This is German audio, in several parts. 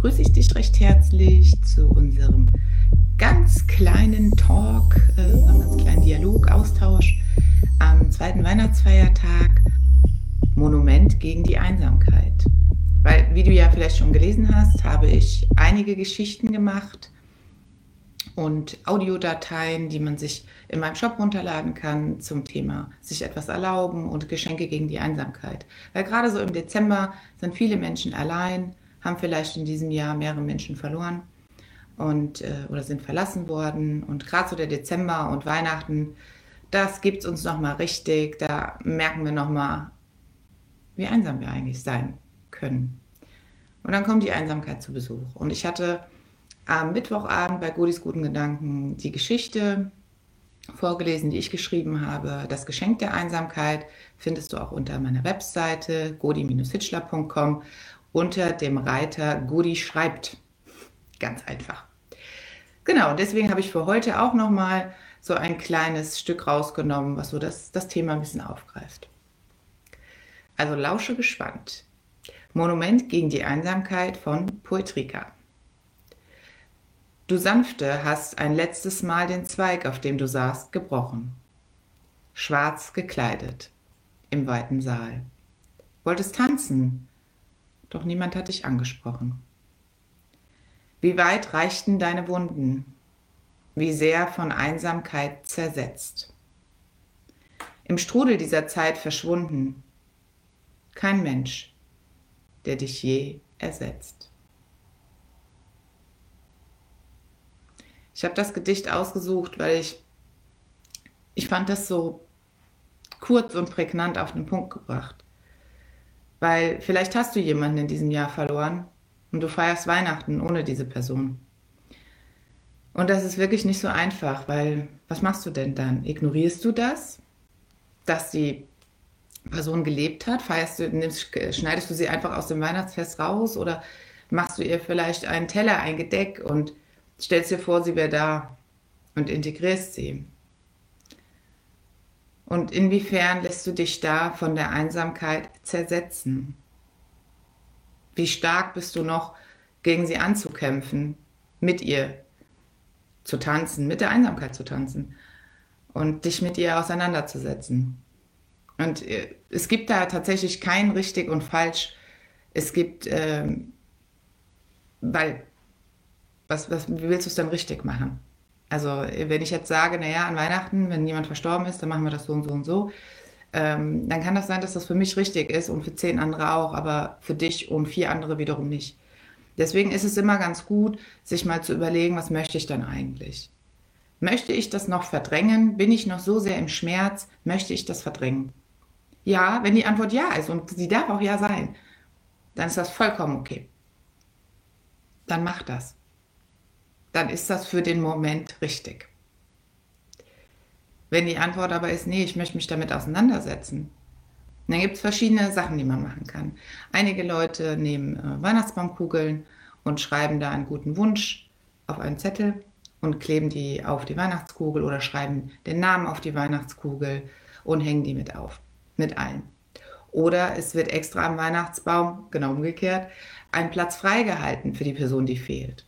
begrüße ich dich recht herzlich zu unserem ganz kleinen Talk, äh, einem ganz kleinen Dialog, Austausch am zweiten Weihnachtsfeiertag Monument gegen die Einsamkeit. Weil, wie du ja vielleicht schon gelesen hast, habe ich einige Geschichten gemacht und Audiodateien, die man sich in meinem Shop runterladen kann zum Thema sich etwas erlauben und Geschenke gegen die Einsamkeit. Weil gerade so im Dezember sind viele Menschen allein, haben vielleicht in diesem Jahr mehrere Menschen verloren und äh, oder sind verlassen worden und gerade so der Dezember und Weihnachten, das gibt es uns noch mal richtig. Da merken wir noch mal, wie einsam wir eigentlich sein können. Und dann kommt die Einsamkeit zu Besuch. Und ich hatte am Mittwochabend bei Godis guten Gedanken die Geschichte vorgelesen, die ich geschrieben habe. Das Geschenk der Einsamkeit findest du auch unter meiner Webseite godi-hitchler.com unter dem Reiter Godi schreibt. Ganz einfach. Genau, deswegen habe ich für heute auch nochmal so ein kleines Stück rausgenommen, was so das, das Thema ein bisschen aufgreift. Also lausche gespannt. Monument gegen die Einsamkeit von Poetrika. Du Sanfte hast ein letztes Mal den Zweig, auf dem du saßt, gebrochen. Schwarz gekleidet, im weiten Saal. Wolltest tanzen, doch niemand hat dich angesprochen. Wie weit reichten deine Wunden? Wie sehr von Einsamkeit zersetzt? Im Strudel dieser Zeit verschwunden. Kein Mensch, der dich je ersetzt. Ich habe das Gedicht ausgesucht, weil ich, ich fand das so kurz und prägnant auf den Punkt gebracht. Weil vielleicht hast du jemanden in diesem Jahr verloren und du feierst Weihnachten ohne diese Person. Und das ist wirklich nicht so einfach, weil was machst du denn dann? Ignorierst du das, dass die Person gelebt hat? Feierst du, nimmst, schneidest du sie einfach aus dem Weihnachtsfest raus oder machst du ihr vielleicht einen Teller, ein Gedeck und stellst dir vor, sie wäre da und integrierst sie. Und inwiefern lässt du dich da von der Einsamkeit zersetzen? Wie stark bist du noch gegen sie anzukämpfen, mit ihr zu tanzen, mit der Einsamkeit zu tanzen und dich mit ihr auseinanderzusetzen? Und äh, es gibt da tatsächlich kein richtig und falsch. Es gibt, ähm, weil was, was, wie willst du es dann richtig machen? Also, wenn ich jetzt sage, naja, an Weihnachten, wenn jemand verstorben ist, dann machen wir das so und so und so, ähm, dann kann das sein, dass das für mich richtig ist und für zehn andere auch, aber für dich und vier andere wiederum nicht. Deswegen ist es immer ganz gut, sich mal zu überlegen, was möchte ich dann eigentlich? Möchte ich das noch verdrängen? Bin ich noch so sehr im Schmerz? Möchte ich das verdrängen? Ja, wenn die Antwort ja ist und sie darf auch ja sein, dann ist das vollkommen okay. Dann mach das dann ist das für den Moment richtig. Wenn die Antwort aber ist, nee, ich möchte mich damit auseinandersetzen, dann gibt es verschiedene Sachen, die man machen kann. Einige Leute nehmen äh, Weihnachtsbaumkugeln und schreiben da einen guten Wunsch auf einen Zettel und kleben die auf die Weihnachtskugel oder schreiben den Namen auf die Weihnachtskugel und hängen die mit auf, mit allen. Oder es wird extra am Weihnachtsbaum, genau umgekehrt, ein Platz freigehalten für die Person, die fehlt.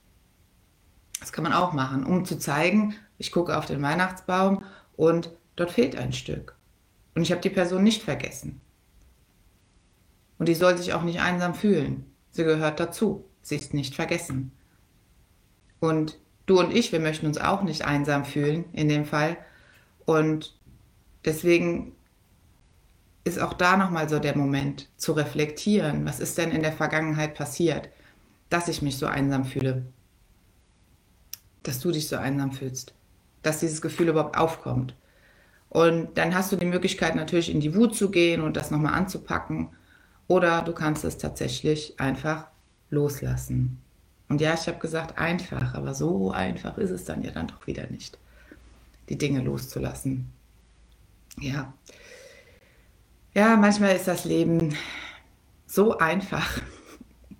Das kann man auch machen, um zu zeigen, ich gucke auf den Weihnachtsbaum und dort fehlt ein Stück. Und ich habe die Person nicht vergessen. Und die soll sich auch nicht einsam fühlen. Sie gehört dazu. Sie ist nicht vergessen. Und du und ich, wir möchten uns auch nicht einsam fühlen in dem Fall. Und deswegen ist auch da nochmal so der Moment zu reflektieren, was ist denn in der Vergangenheit passiert, dass ich mich so einsam fühle dass du dich so einsam fühlst, dass dieses Gefühl überhaupt aufkommt. Und dann hast du die Möglichkeit natürlich in die Wut zu gehen und das nochmal anzupacken. Oder du kannst es tatsächlich einfach loslassen. Und ja, ich habe gesagt einfach, aber so einfach ist es dann ja dann doch wieder nicht, die Dinge loszulassen. Ja. Ja, manchmal ist das Leben so einfach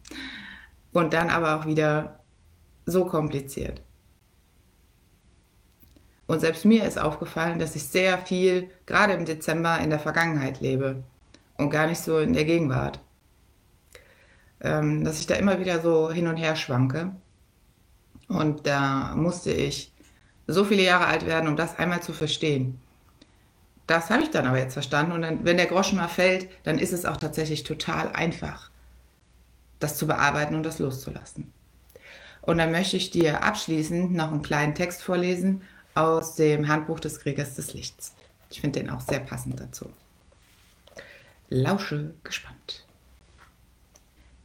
und dann aber auch wieder so kompliziert. Und selbst mir ist aufgefallen, dass ich sehr viel, gerade im Dezember, in der Vergangenheit lebe und gar nicht so in der Gegenwart. ähm, dass ich da immer wieder so hin und her schwanke. Und da musste ich so viele Jahre alt werden, um das einmal zu verstehen. Das habe ich dann aber jetzt verstanden. Und dann, wenn der Groschen mal fällt, dann ist es auch tatsächlich total einfach, das zu bearbeiten und das loszulassen. Und dann möchte ich dir abschließend noch einen kleinen Text vorlesen aus dem Handbuch des Kriegers des Lichts. Ich finde den auch sehr passend dazu. Lausche gespannt.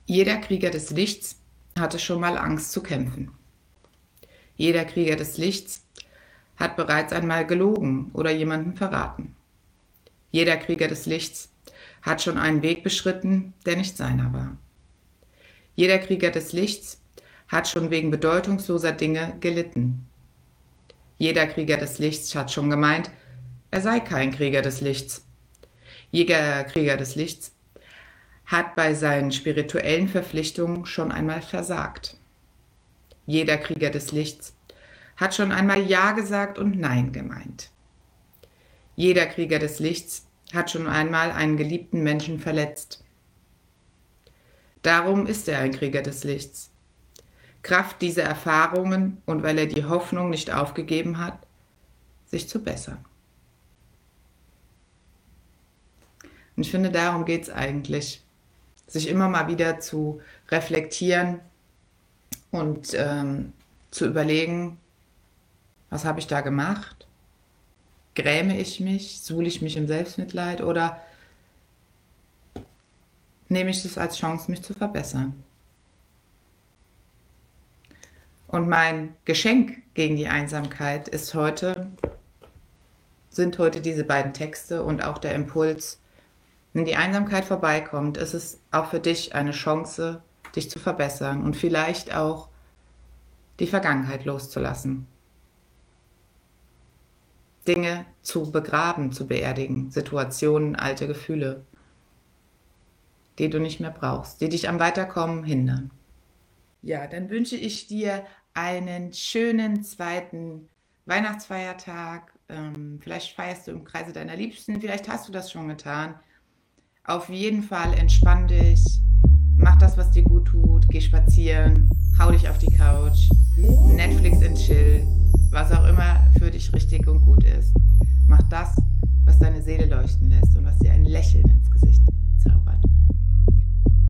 Jeder Krieger des Lichts hatte schon mal Angst zu kämpfen. Jeder Krieger des Lichts hat bereits einmal gelogen oder jemanden verraten. Jeder Krieger des Lichts hat schon einen Weg beschritten, der nicht seiner war. Jeder Krieger des Lichts hat schon wegen bedeutungsloser Dinge gelitten. Jeder Krieger des Lichts hat schon gemeint, er sei kein Krieger des Lichts. Jeder Krieger des Lichts hat bei seinen spirituellen Verpflichtungen schon einmal versagt. Jeder Krieger des Lichts hat schon einmal Ja gesagt und Nein gemeint. Jeder Krieger des Lichts hat schon einmal einen geliebten Menschen verletzt. Darum ist er ein Krieger des Lichts. Kraft dieser Erfahrungen und weil er die Hoffnung nicht aufgegeben hat, sich zu bessern. Und ich finde, darum geht es eigentlich, sich immer mal wieder zu reflektieren und ähm, zu überlegen, was habe ich da gemacht? Gräme ich mich? Suhle ich mich im Selbstmitleid? Oder nehme ich es als Chance, mich zu verbessern? Und mein Geschenk gegen die Einsamkeit ist heute, sind heute diese beiden Texte und auch der Impuls, wenn die Einsamkeit vorbeikommt, ist es auch für dich eine Chance, dich zu verbessern und vielleicht auch die Vergangenheit loszulassen. Dinge zu begraben, zu beerdigen, Situationen, alte Gefühle, die du nicht mehr brauchst, die dich am Weiterkommen hindern. Ja, dann wünsche ich dir einen schönen zweiten Weihnachtsfeiertag. Ähm, vielleicht feierst du im Kreise deiner Liebsten, vielleicht hast du das schon getan. Auf jeden Fall entspann dich, mach das, was dir gut tut, geh spazieren, hau dich auf die Couch, Netflix und chill, was auch immer für dich richtig und gut ist. Mach das, was deine Seele leuchten lässt und was dir ein Lächeln